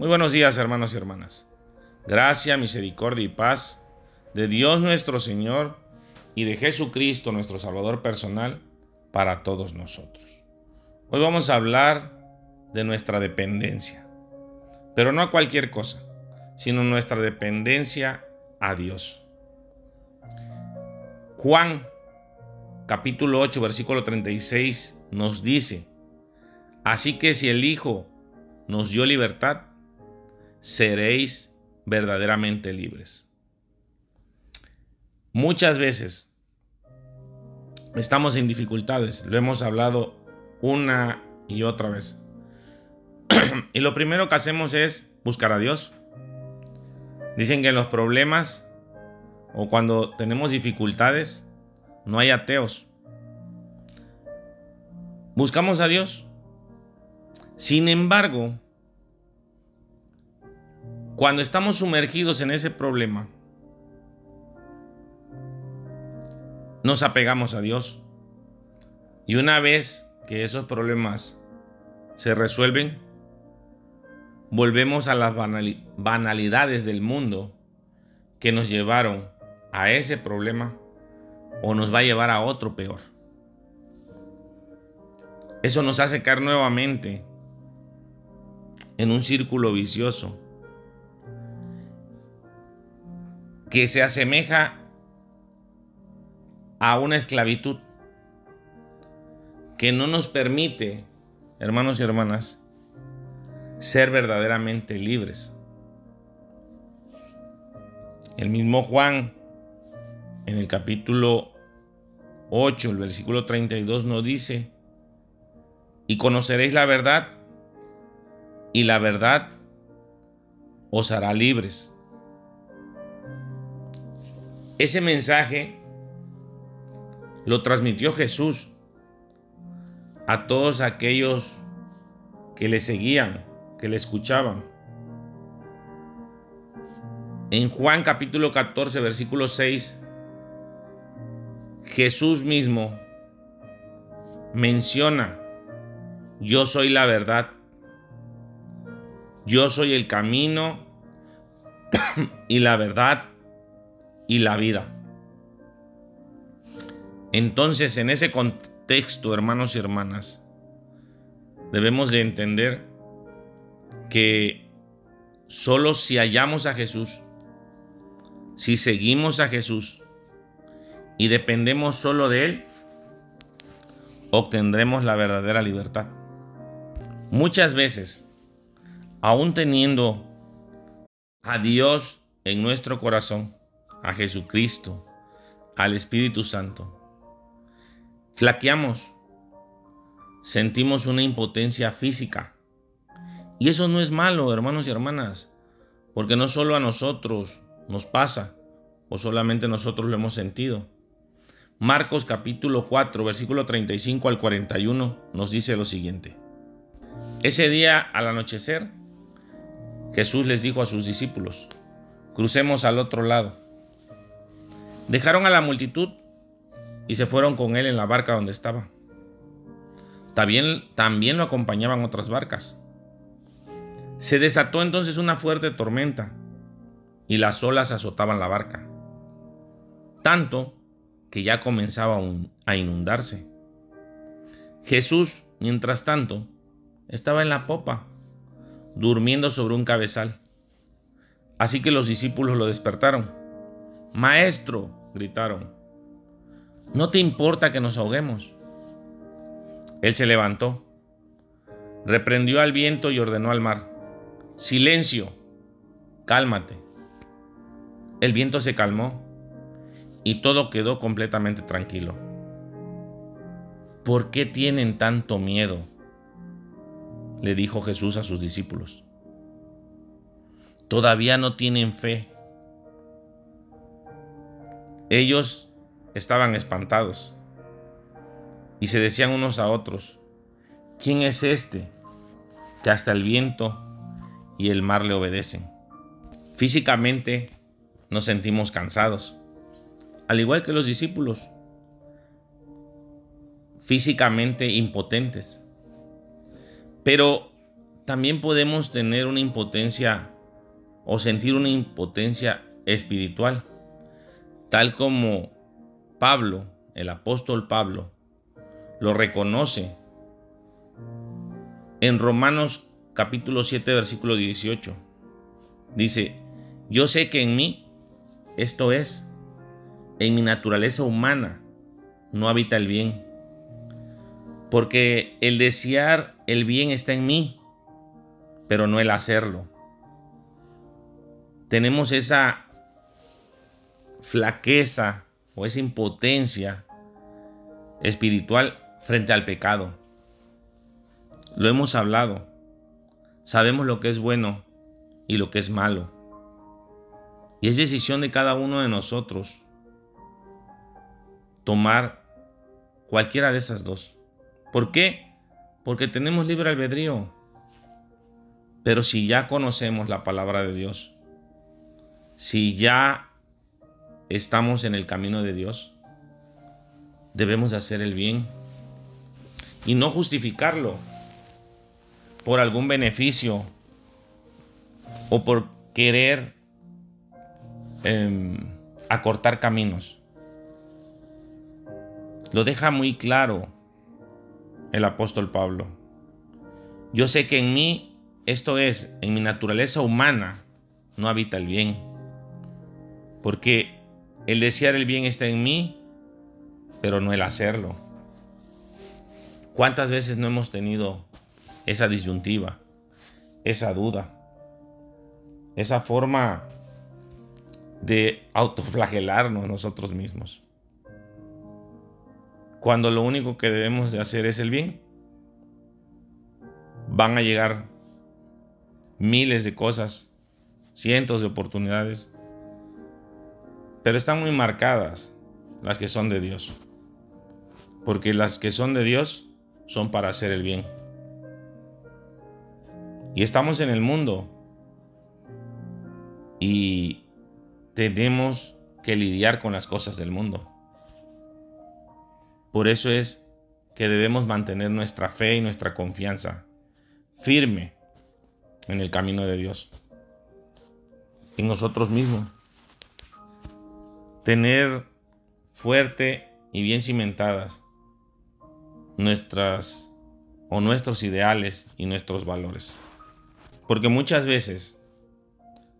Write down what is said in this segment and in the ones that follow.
Muy buenos días hermanos y hermanas. Gracia, misericordia y paz de Dios nuestro Señor y de Jesucristo nuestro Salvador personal para todos nosotros. Hoy vamos a hablar de nuestra dependencia, pero no a cualquier cosa, sino nuestra dependencia a Dios. Juan capítulo 8 versículo 36 nos dice, así que si el Hijo nos dio libertad, seréis verdaderamente libres. Muchas veces estamos en dificultades, lo hemos hablado una y otra vez. y lo primero que hacemos es buscar a Dios. Dicen que en los problemas o cuando tenemos dificultades no hay ateos. Buscamos a Dios. Sin embargo, cuando estamos sumergidos en ese problema, nos apegamos a Dios. Y una vez que esos problemas se resuelven, volvemos a las banalidades del mundo que nos llevaron a ese problema o nos va a llevar a otro peor. Eso nos hace caer nuevamente en un círculo vicioso que se asemeja a una esclavitud que no nos permite, hermanos y hermanas, ser verdaderamente libres. El mismo Juan, en el capítulo 8, el versículo 32, nos dice, y conoceréis la verdad, y la verdad os hará libres. Ese mensaje lo transmitió Jesús a todos aquellos que le seguían, que le escuchaban. En Juan capítulo 14, versículo 6, Jesús mismo menciona, yo soy la verdad, yo soy el camino y la verdad y la vida. Entonces, en ese contexto, hermanos y hermanas, debemos de entender que solo si hallamos a Jesús, si seguimos a Jesús y dependemos solo de Él, obtendremos la verdadera libertad. Muchas veces, aún teniendo a Dios en nuestro corazón, a Jesucristo, al Espíritu Santo. Flaqueamos, sentimos una impotencia física. Y eso no es malo, hermanos y hermanas, porque no solo a nosotros nos pasa, o solamente nosotros lo hemos sentido. Marcos capítulo 4, versículo 35 al 41 nos dice lo siguiente. Ese día al anochecer, Jesús les dijo a sus discípulos, crucemos al otro lado. Dejaron a la multitud y se fueron con él en la barca donde estaba. También, también lo acompañaban otras barcas. Se desató entonces una fuerte tormenta y las olas azotaban la barca, tanto que ya comenzaba a inundarse. Jesús, mientras tanto, estaba en la popa, durmiendo sobre un cabezal. Así que los discípulos lo despertaron. Maestro, gritaron, ¿no te importa que nos ahoguemos? Él se levantó, reprendió al viento y ordenó al mar, silencio, cálmate. El viento se calmó y todo quedó completamente tranquilo. ¿Por qué tienen tanto miedo? le dijo Jesús a sus discípulos. Todavía no tienen fe. Ellos estaban espantados y se decían unos a otros, ¿quién es este que hasta el viento y el mar le obedecen? Físicamente nos sentimos cansados, al igual que los discípulos, físicamente impotentes. Pero también podemos tener una impotencia o sentir una impotencia espiritual, tal como Pablo, el apóstol Pablo, lo reconoce en Romanos capítulo 7 versículo 18. Dice, yo sé que en mí, esto es, en mi naturaleza humana, no habita el bien. Porque el desear el bien está en mí, pero no el hacerlo. Tenemos esa flaqueza o esa impotencia espiritual frente al pecado. Lo hemos hablado. Sabemos lo que es bueno y lo que es malo. Y es decisión de cada uno de nosotros tomar cualquiera de esas dos. ¿Por qué? Porque tenemos libre albedrío. Pero si ya conocemos la palabra de Dios, si ya estamos en el camino de Dios, debemos hacer el bien y no justificarlo por algún beneficio o por querer em, acortar caminos. Lo deja muy claro el apóstol Pablo. Yo sé que en mí, esto es, en mi naturaleza humana, no habita el bien. Porque el desear el bien está en mí, pero no el hacerlo. ¿Cuántas veces no hemos tenido esa disyuntiva, esa duda, esa forma de autoflagelarnos nosotros mismos? Cuando lo único que debemos de hacer es el bien, van a llegar miles de cosas, cientos de oportunidades, pero están muy marcadas las que son de Dios. Porque las que son de Dios son para hacer el bien. Y estamos en el mundo. Y tenemos que lidiar con las cosas del mundo. Por eso es que debemos mantener nuestra fe y nuestra confianza firme en el camino de Dios. En nosotros mismos. Tener fuerte y bien cimentadas nuestras o nuestros ideales y nuestros valores. Porque muchas veces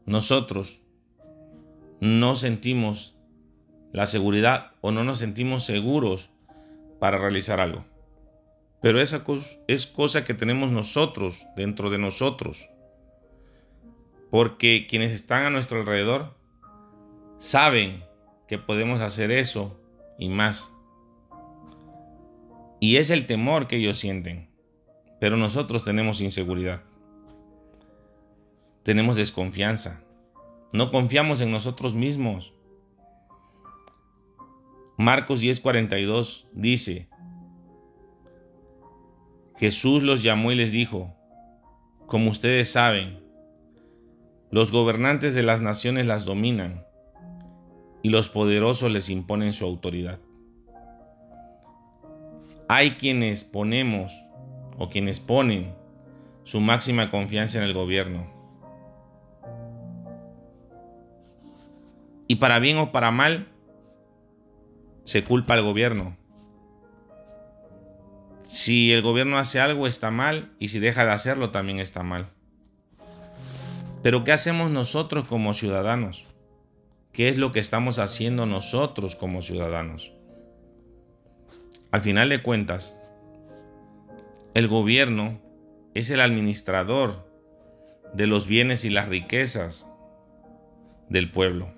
nosotros no sentimos la seguridad o no nos sentimos seguros para realizar algo. Pero esa es cosa que tenemos nosotros dentro de nosotros. Porque quienes están a nuestro alrededor saben que podemos hacer eso y más. Y es el temor que ellos sienten. Pero nosotros tenemos inseguridad. Tenemos desconfianza. No confiamos en nosotros mismos. Marcos 10:42 dice, Jesús los llamó y les dijo, como ustedes saben, los gobernantes de las naciones las dominan y los poderosos les imponen su autoridad. Hay quienes ponemos o quienes ponen su máxima confianza en el gobierno. Y para bien o para mal, se culpa al gobierno. Si el gobierno hace algo está mal y si deja de hacerlo también está mal. Pero ¿qué hacemos nosotros como ciudadanos? ¿Qué es lo que estamos haciendo nosotros como ciudadanos? Al final de cuentas, el gobierno es el administrador de los bienes y las riquezas del pueblo.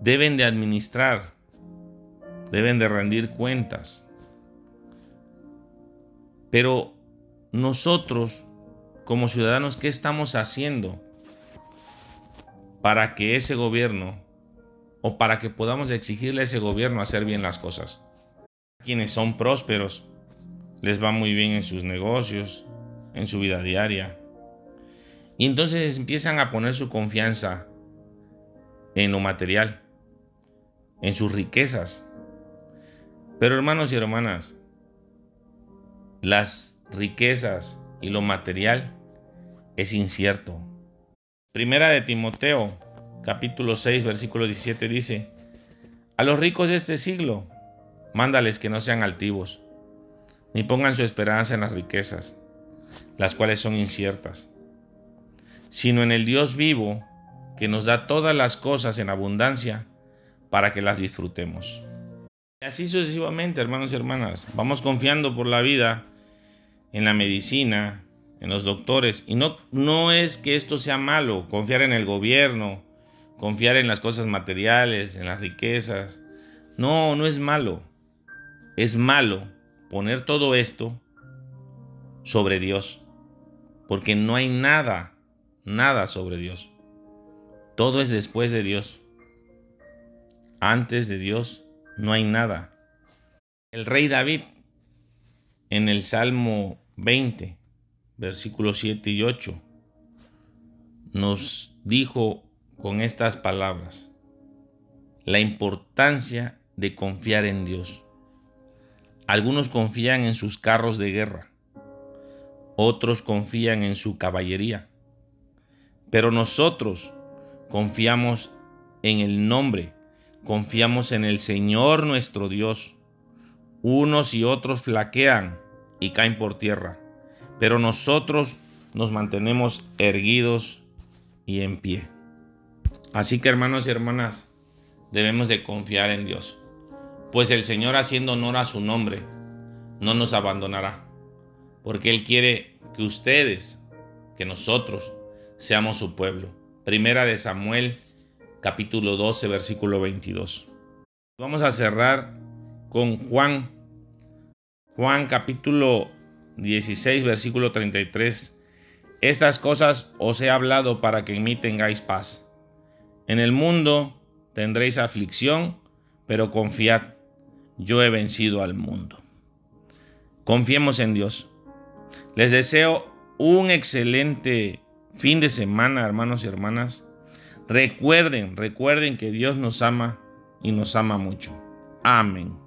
Deben de administrar, deben de rendir cuentas. Pero nosotros, como ciudadanos, ¿qué estamos haciendo para que ese gobierno o para que podamos exigirle a ese gobierno hacer bien las cosas. Quienes son prósperos, les va muy bien en sus negocios, en su vida diaria. Y entonces empiezan a poner su confianza en lo material, en sus riquezas. Pero hermanos y hermanas, las riquezas y lo material es incierto. Primera de Timoteo, capítulo 6, versículo 17 dice, A los ricos de este siglo, mándales que no sean altivos, ni pongan su esperanza en las riquezas, las cuales son inciertas, sino en el Dios vivo, que nos da todas las cosas en abundancia para que las disfrutemos. Y así sucesivamente, hermanos y hermanas, vamos confiando por la vida en la medicina, en los doctores. Y no, no es que esto sea malo, confiar en el gobierno, confiar en las cosas materiales, en las riquezas. No, no es malo. Es malo poner todo esto sobre Dios. Porque no hay nada, nada sobre Dios. Todo es después de Dios. Antes de Dios no hay nada. El rey David en el Salmo 20 versículos 7 y 8, nos dijo con estas palabras la importancia de confiar en Dios. Algunos confían en sus carros de guerra, otros confían en su caballería, pero nosotros confiamos en el nombre, confiamos en el Señor nuestro Dios. Unos y otros flaquean y caen por tierra pero nosotros nos mantenemos erguidos y en pie. Así que hermanos y hermanas, debemos de confiar en Dios, pues el Señor haciendo honor a su nombre, no nos abandonará, porque Él quiere que ustedes, que nosotros, seamos su pueblo. Primera de Samuel, capítulo 12, versículo 22. Vamos a cerrar con Juan, Juan capítulo 16, versículo 33. Estas cosas os he hablado para que en mí tengáis paz. En el mundo tendréis aflicción, pero confiad, yo he vencido al mundo. Confiemos en Dios. Les deseo un excelente fin de semana, hermanos y hermanas. Recuerden, recuerden que Dios nos ama y nos ama mucho. Amén.